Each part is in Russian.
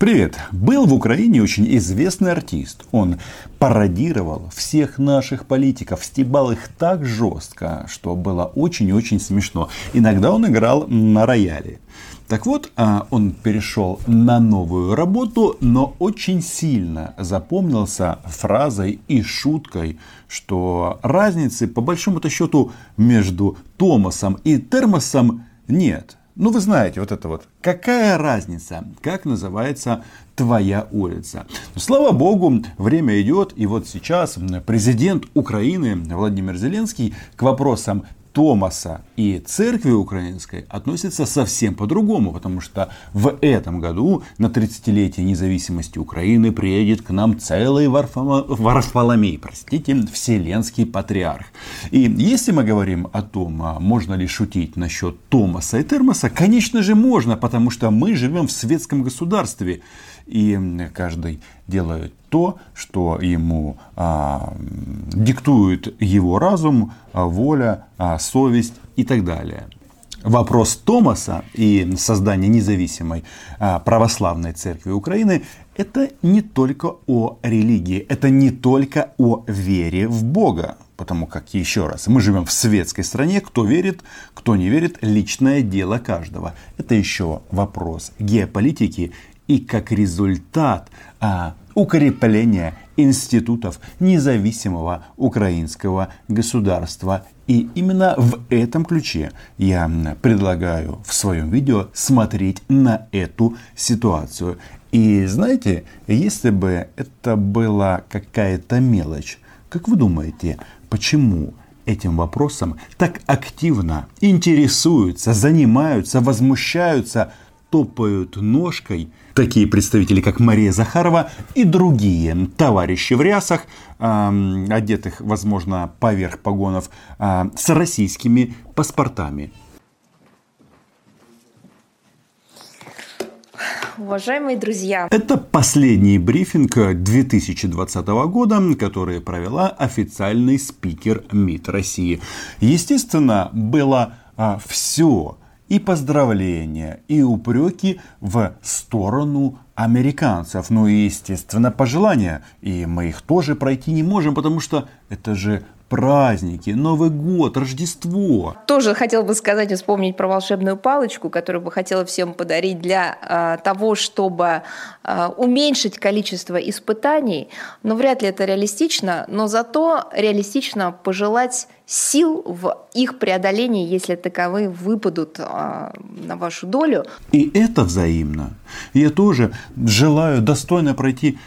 Привет! Был в Украине очень известный артист. Он пародировал всех наших политиков, стебал их так жестко, что было очень-очень смешно. Иногда он играл на рояле. Так вот, а, он перешел на новую работу, но очень сильно запомнился фразой и шуткой, что разницы по большому-то счету между Томасом и Термосом нет. Ну, вы знаете, вот это вот. Какая разница, как называется твоя улица? Слава богу, время идет, и вот сейчас президент Украины Владимир Зеленский к вопросам Томаса и церкви украинской относятся совсем по-другому, потому что в этом году на 30-летие независимости Украины приедет к нам целый Варфома... Варфоломей, простите, вселенский патриарх. И если мы говорим о том, а можно ли шутить насчет Томаса и Термоса, конечно же можно, потому что мы живем в светском государстве, и каждый делает то, что ему а, диктует его разум, а, воля, а, совесть и так далее. Вопрос Томаса и создания независимой а, православной церкви Украины – это не только о религии, это не только о вере в Бога. Потому как, еще раз, мы живем в светской стране, кто верит, кто не верит, личное дело каждого. Это еще вопрос геополитики и как результат а, укрепления институтов независимого украинского государства. И именно в этом ключе я предлагаю в своем видео смотреть на эту ситуацию. И знаете, если бы это была какая-то мелочь, как вы думаете, почему этим вопросом так активно интересуются, занимаются, возмущаются топают ножкой такие представители, как Мария Захарова и другие товарищи в рясах, э, одетых, возможно, поверх погонов, э, с российскими паспортами. Уважаемые друзья, это последний брифинг 2020 года, который провела официальный спикер МИД России. Естественно, было а, все и поздравления, и упреки в сторону американцев. Ну и, естественно, пожелания. И мы их тоже пройти не можем, потому что это же праздники, Новый год, Рождество. Тоже хотел бы сказать и вспомнить про волшебную палочку, которую бы хотела всем подарить для э, того, чтобы э, уменьшить количество испытаний. Но вряд ли это реалистично, но зато реалистично пожелать сил в их преодолении, если таковые выпадут э, на вашу долю. И это взаимно. Я тоже желаю достойно пройти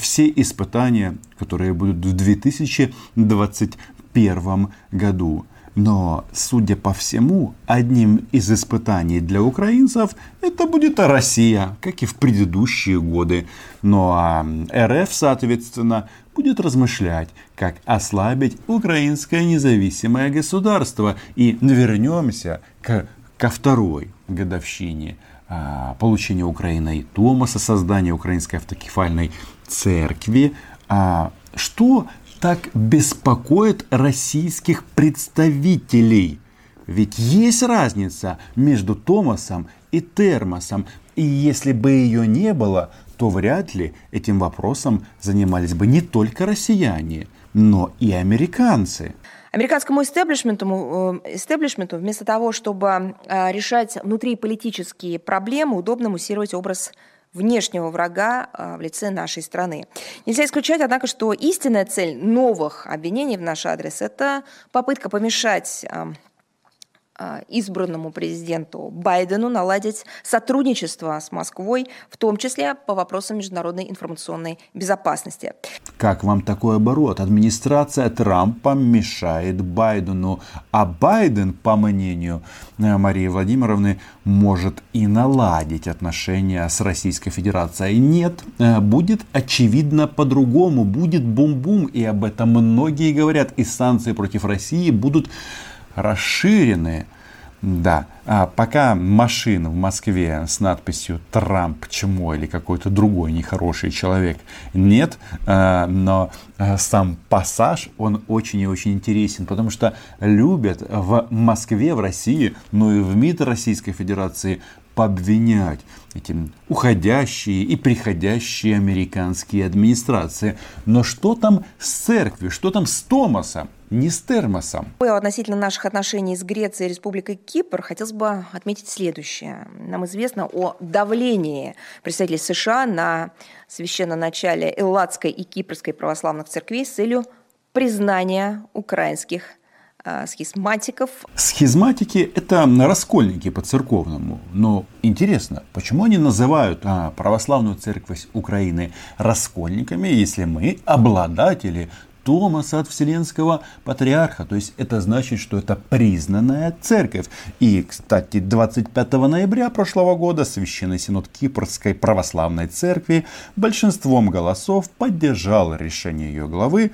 все испытания, которые будут в 2021 году. Но, судя по всему, одним из испытаний для украинцев это будет Россия, как и в предыдущие годы. Ну а РФ, соответственно, будет размышлять, как ослабить украинское независимое государство. И вернемся к, ко второй годовщине а, получения Украиной Томаса, создания Украинской автокефальной церкви. А, что так беспокоит российских представителей? Ведь есть разница между Томасом и Термосом. И если бы ее не было, то вряд ли этим вопросом занимались бы не только россияне, но и американцы. Американскому истеблишменту, э, истеблишменту вместо того, чтобы э, решать внутриполитические проблемы, удобно муссировать образ внешнего врага э, в лице нашей страны. Нельзя исключать, однако, что истинная цель новых обвинений в наш адрес – это попытка помешать а, избранному президенту Байдену наладить сотрудничество с Москвой, в том числе по вопросам международной информационной безопасности. Как вам такой оборот? Администрация Трампа мешает Байдену, а Байден, по мнению э, Марии Владимировны, может и наладить отношения с Российской Федерацией. Нет, э, будет очевидно по-другому, будет бум-бум, и об этом многие говорят, и санкции против России будут расширены. Да, а пока машин в Москве с надписью «Трамп чмо» или какой-то другой нехороший человек нет, а, но а, сам пассаж, он очень и очень интересен, потому что любят в Москве, в России, ну и в МИД Российской Федерации пообвинять эти уходящие и приходящие американские администрации. Но что там с церковью, что там с Томасом? не с термосом. Относительно наших отношений с Грецией и Республикой Кипр хотелось бы отметить следующее. Нам известно о давлении представителей США на священноначале Элладской и Кипрской православных церквей с целью признания украинских а, схизматиков. Схизматики – это раскольники по-церковному. Но интересно, почему они называют а, православную церковь Украины раскольниками, если мы обладатели Томаса от Вселенского Патриарха. То есть это значит, что это признанная церковь. И, кстати, 25 ноября прошлого года Священный Синод Кипрской Православной Церкви большинством голосов поддержал решение ее главы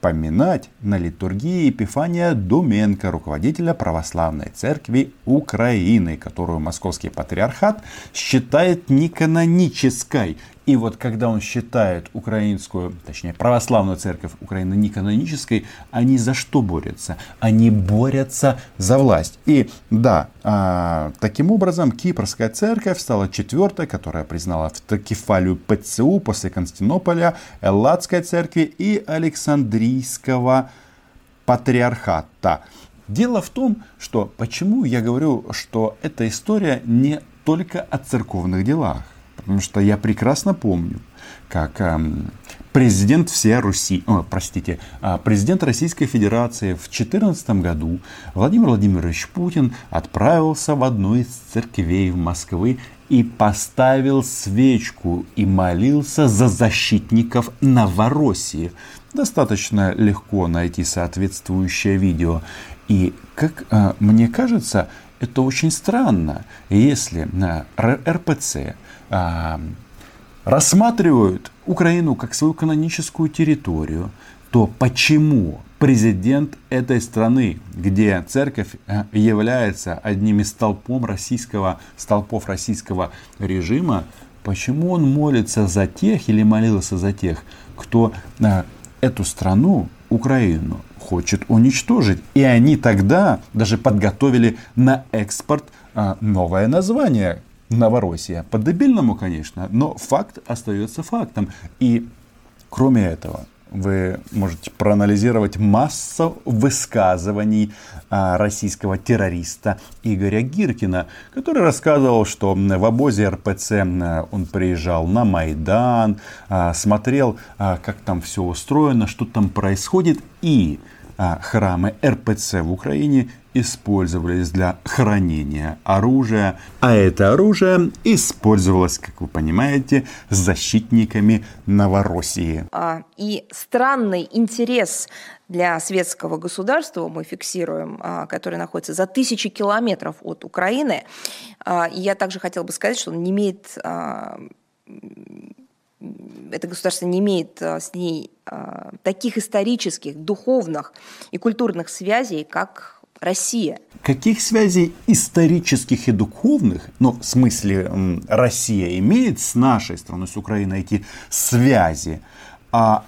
поминать на литургии Епифания Думенко, руководителя Православной Церкви Украины, которую Московский Патриархат считает неканонической и вот когда он считает украинскую, точнее православную церковь Украины неканонической, они за что борются? Они борются за власть. И да, а, таким образом Кипрская церковь стала четвертой, которая признала автокефалию ПЦУ после Константинополя, Элладской церкви и Александрийского патриархата. Дело в том, что почему я говорю, что эта история не только о церковных делах. Потому что я прекрасно помню, как эм, президент всей Руси, о, простите, а, президент Российской Федерации в 2014 году Владимир Владимирович Путин отправился в одну из церквей в Москвы и поставил свечку и молился за защитников Новороссии. Достаточно легко найти соответствующее видео. И, как э, мне кажется, это очень странно, если на РПЦ а, рассматривают Украину как свою каноническую территорию, то почему президент этой страны, где церковь э, является одним из столпом российского, столпов российского режима, почему он молится за тех или молился за тех, кто э, эту страну, Украину, хочет уничтожить. И они тогда даже подготовили на экспорт э, новое название Новороссия. По-дебильному, конечно, но факт остается фактом. И кроме этого, вы можете проанализировать массу высказываний а, российского террориста Игоря Гиркина, который рассказывал, что в обозе РПЦ он приезжал на Майдан, а, смотрел, а, как там все устроено, что там происходит, и храмы РПЦ в Украине использовались для хранения оружия, а это оружие использовалось, как вы понимаете, защитниками Новороссии. А, и странный интерес для светского государства мы фиксируем, а, который находится за тысячи километров от Украины. А, и я также хотела бы сказать, что он не имеет это государство не имеет с ней таких исторических, духовных и культурных связей, как Россия. Каких связей исторических и духовных, ну, в смысле, Россия имеет с нашей страной, с Украиной эти связи, а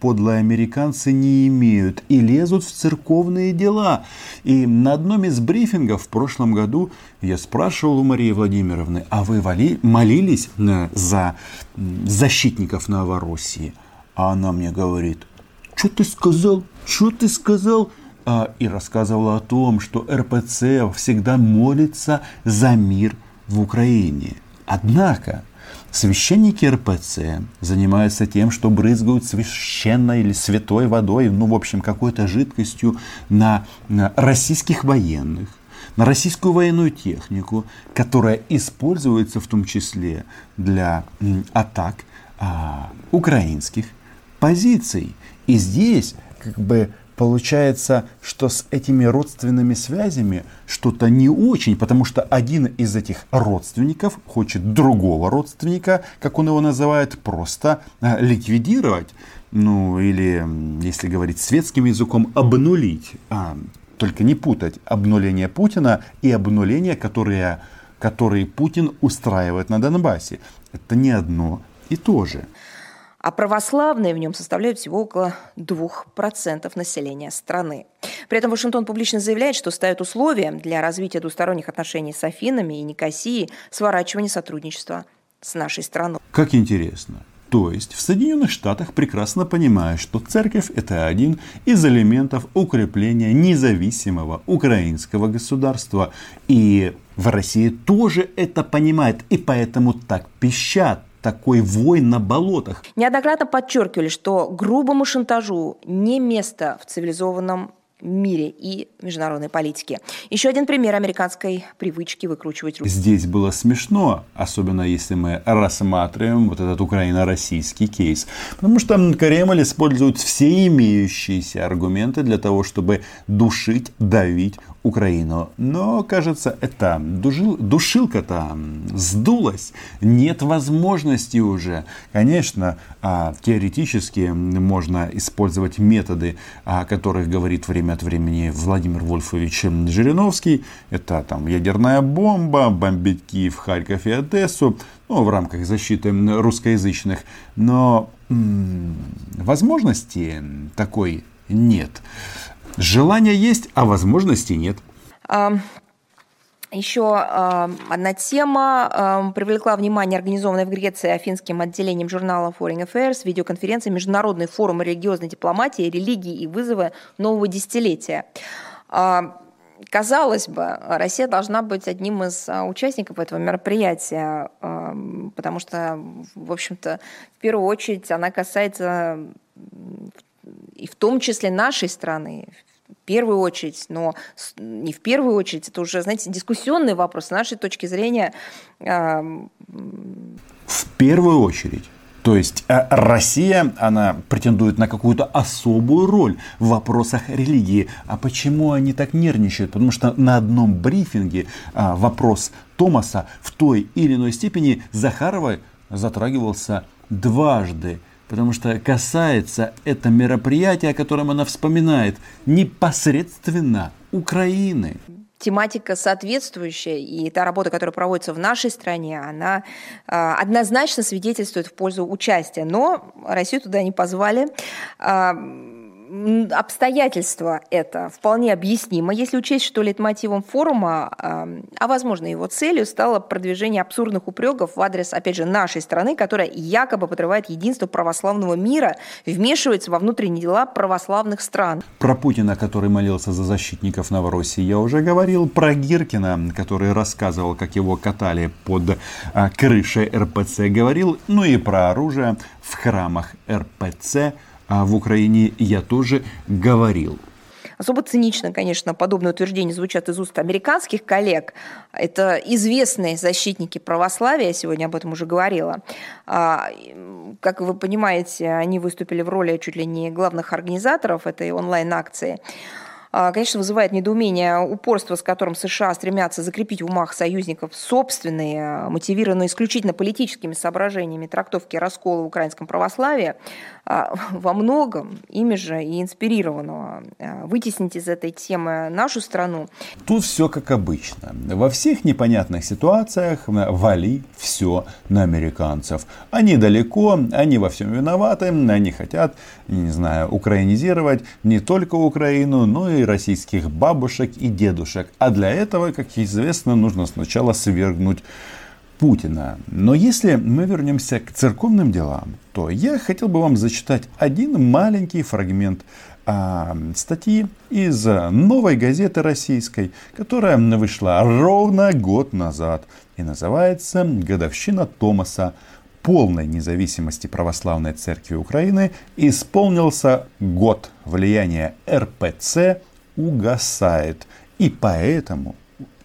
подлые американцы не имеют и лезут в церковные дела. И на одном из брифингов в прошлом году я спрашивал у Марии Владимировны, а вы вали, молились э, за защитников Новороссии? А она мне говорит, что ты сказал? Что ты сказал? А, и рассказывала о том, что РПЦ всегда молится за мир в Украине. Однако священники РПЦ занимаются тем, что брызгают священной или святой водой, ну, в общем, какой-то жидкостью на, на российских военных, на российскую военную технику, которая используется в том числе для атак а, украинских позиций. И здесь как бы Получается, что с этими родственными связями что-то не очень, потому что один из этих родственников хочет другого родственника, как он его называет, просто а, ликвидировать. Ну, или, если говорить светским языком, обнулить. А, только не путать обнуление Путина и обнуление, которое, которое Путин устраивает на Донбассе. Это не одно и то же. А православные в нем составляют всего около 2% населения страны. При этом Вашингтон публично заявляет, что ставит условия для развития двусторонних отношений с Афинами и Никосией сворачивания сотрудничества с нашей страной. Как интересно. То есть в Соединенных Штатах прекрасно понимают, что церковь это один из элементов укрепления независимого украинского государства. И в России тоже это понимают, и поэтому так пищат такой вой на болотах. Неоднократно подчеркивали, что грубому шантажу не место в цивилизованном мире и международной политике. Еще один пример американской привычки выкручивать руки. Здесь было смешно, особенно если мы рассматриваем вот этот украино-российский кейс. Потому что Кремль использует все имеющиеся аргументы для того, чтобы душить, давить Украину. Но, кажется, эта душил, душилка-то сдулась. Нет возможности уже. Конечно, а, теоретически можно использовать методы, о которых говорит время от времени Владимир Вольфович Жириновский. Это там ядерная бомба, бомбить Киев, Харьков и Одессу. Ну, в рамках защиты русскоязычных. Но м- возможности такой нет. Желание есть, а возможности нет. Еще одна тема привлекла внимание организованной в Греции афинским отделением журнала Foreign Affairs видеоконференция «Международный форум религиозной дипломатии, религии и вызовы нового десятилетия». Казалось бы, Россия должна быть одним из участников этого мероприятия, потому что, в общем-то, в первую очередь она касается и в том числе нашей страны, в первую очередь, но не в первую очередь, это уже, знаете, дискуссионный вопрос с нашей точки зрения. В первую очередь. То есть э, Россия, она претендует на какую-то особую роль в вопросах религии. А почему они так нервничают? Потому что на одном брифинге а, вопрос Томаса в той или иной степени Захаровой затрагивался дважды потому что касается это мероприятие, о котором она вспоминает, непосредственно Украины. Тематика соответствующая, и та работа, которая проводится в нашей стране, она э, однозначно свидетельствует в пользу участия. Но Россию туда не позвали. Э, обстоятельства это вполне объяснимо, если учесть, что лейтмотивом форума, а возможно его целью, стало продвижение абсурдных упреков в адрес, опять же, нашей страны, которая якобы подрывает единство православного мира, вмешивается во внутренние дела православных стран. Про Путина, который молился за защитников Новороссии, я уже говорил. Про Гиркина, который рассказывал, как его катали под а, крышей РПЦ, говорил. Ну и про оружие в храмах РПЦ – в Украине я тоже говорил. Особо цинично, конечно, подобные утверждения звучат из уст американских коллег. Это известные защитники православия, я сегодня об этом уже говорила. А, как вы понимаете, они выступили в роли чуть ли не главных организаторов этой онлайн-акции. А, конечно, вызывает недоумение упорство, с которым США стремятся закрепить в умах союзников собственные, а, мотивированные исключительно политическими соображениями трактовки раскола в украинском православии, а, во многом ими же и инспирированного. Вытеснить из этой темы нашу страну. Тут все как обычно. Во всех непонятных ситуациях вали все на американцев. Они далеко, они во всем виноваты, они хотят, не знаю, украинизировать не только Украину, но и российских бабушек и дедушек. А для этого, как известно, нужно сначала свергнуть Путина. Но если мы вернемся к церковным делам, то я хотел бы вам зачитать один маленький фрагмент а, статьи из новой газеты российской, которая вышла ровно год назад и называется «Годовщина Томаса полной независимости православной церкви Украины исполнился год влияния РПЦ угасает. И поэтому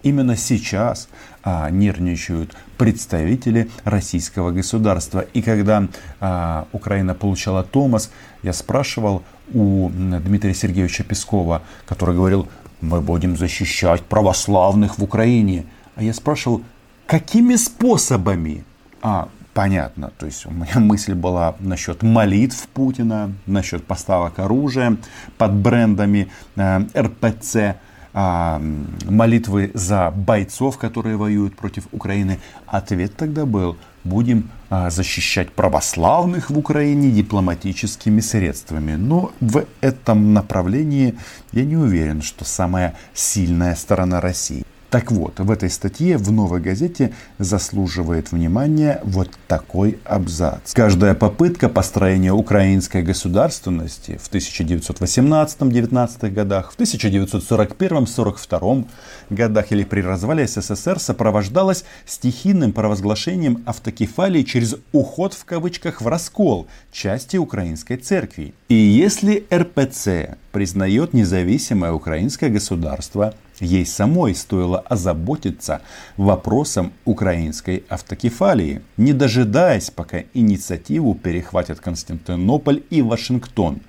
именно сейчас а, нервничают представители российского государства. И когда а, Украина получала Томас, я спрашивал у Дмитрия Сергеевича Пескова, который говорил, мы будем защищать православных в Украине. А я спрашивал, какими способами? А, понятно. То есть у меня мысль была насчет молитв Путина, насчет поставок оружия под брендами э, РПЦ, молитвы за бойцов, которые воюют против Украины. Ответ тогда был, будем а, защищать православных в Украине дипломатическими средствами. Но в этом направлении я не уверен, что самая сильная сторона России. Так вот, в этой статье в «Новой газете» заслуживает внимания вот такой абзац. Каждая попытка построения украинской государственности в 1918-19 годах, в 1941-42 годах или при развале СССР сопровождалась стихийным провозглашением автокефалии через уход в кавычках в раскол части украинской церкви. И если РПЦ признает независимое украинское государство, ей самой стоило озаботиться вопросом украинской автокефалии, не дожидаясь, пока инициативу перехватят Константинополь и Вашингтон.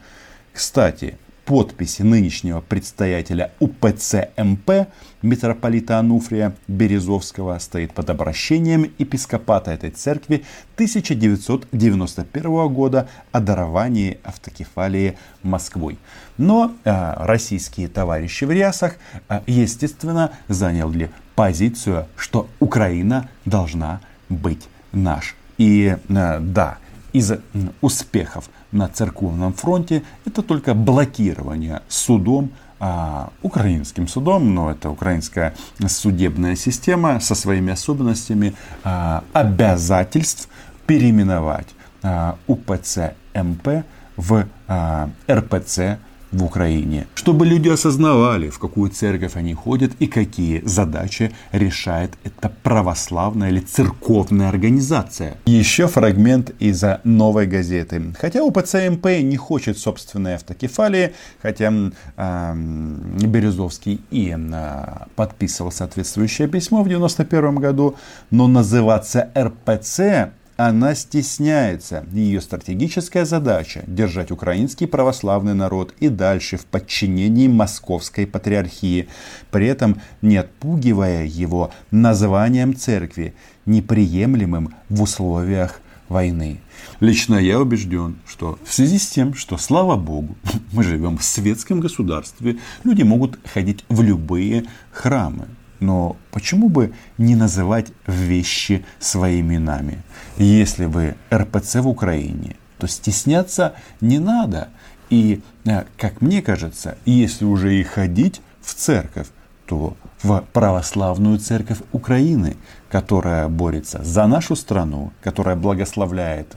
Кстати, подпись нынешнего предстоятеля УПЦ МП митрополита Ануфрия Березовского стоит под обращением епископата этой церкви 1991 года о даровании автокефалии Москвой. Но э, российские товарищи в рясах, э, естественно, заняли позицию, что Украина должна быть наш. И э, да, из успехов на церковном фронте. Это только блокирование судом а, украинским судом, но это украинская судебная система со своими особенностями а, обязательств переименовать а, УПЦ МП в а, РПЦ в Украине, чтобы люди осознавали, в какую церковь они ходят и какие задачи решает эта православная или церковная организация. Еще фрагмент из новой газеты. Хотя УПЦ МП не хочет собственной автокефалии, хотя э, Березовский и э, подписывал соответствующее письмо в 91 году, но называться РПЦ она стесняется. Ее стратегическая задача – держать украинский православный народ и дальше в подчинении московской патриархии, при этом не отпугивая его названием церкви, неприемлемым в условиях войны. Лично я убежден, что в связи с тем, что, слава богу, мы живем в светском государстве, люди могут ходить в любые храмы. Но почему бы не называть вещи своими именами? Если вы РПЦ в Украине, то стесняться не надо. И, э, как мне кажется, если уже и ходить в церковь, то в православную церковь Украины, которая борется за нашу страну, которая благословляет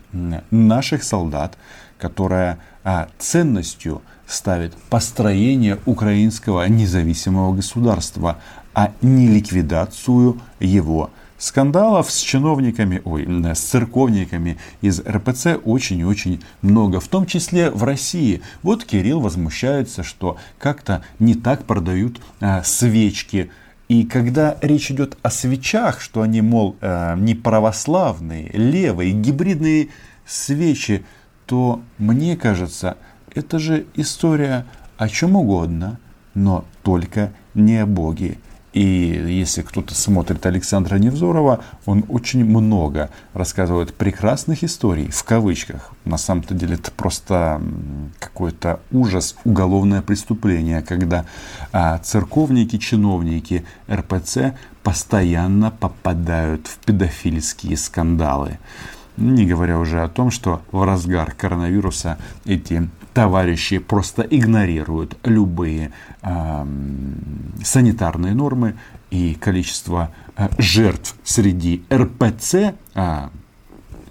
наших солдат, которая а, ценностью ставит построение украинского независимого государства, а не ликвидацию его. Скандалов с чиновниками, ой, с церковниками из РПЦ очень и очень много, в том числе в России. Вот Кирилл возмущается, что как-то не так продают а, свечки. И когда речь идет о свечах, что они, мол, а, не православные, левые, гибридные свечи, то мне кажется, это же история о чем угодно, но только не о Боге. И если кто-то смотрит Александра Невзорова, он очень много рассказывает прекрасных историй, в кавычках. На самом-то деле это просто какой-то ужас, уголовное преступление, когда а, церковники, чиновники РПЦ постоянно попадают в педофильские скандалы. Не говоря уже о том, что в разгар коронавируса эти товарищи просто игнорируют любые э, санитарные нормы и количество э, жертв среди РПЦ, э,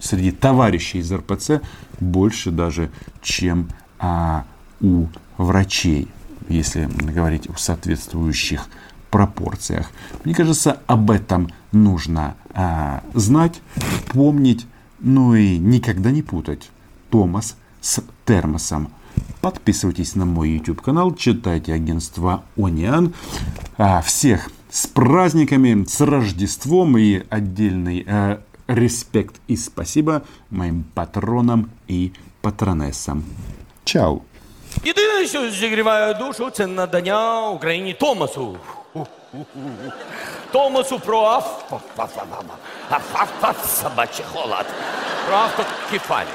среди товарищей из РПЦ больше даже, чем э, у врачей, если говорить о соответствующих пропорциях. Мне кажется, об этом нужно э, знать, помнить, ну и никогда не путать Томас с термосом. Подписывайтесь на мой YouTube канал, читайте агентство Ониан. А, всех с праздниками, с Рождеством и отдельный э, респект и спасибо моим патронам и патронессам. Чао! Єдине, що зігріває душу, це надання Україні Томасу. Томасу про аф... аф- аф- аф- аф- аф- собачий холод. Про автокефалію.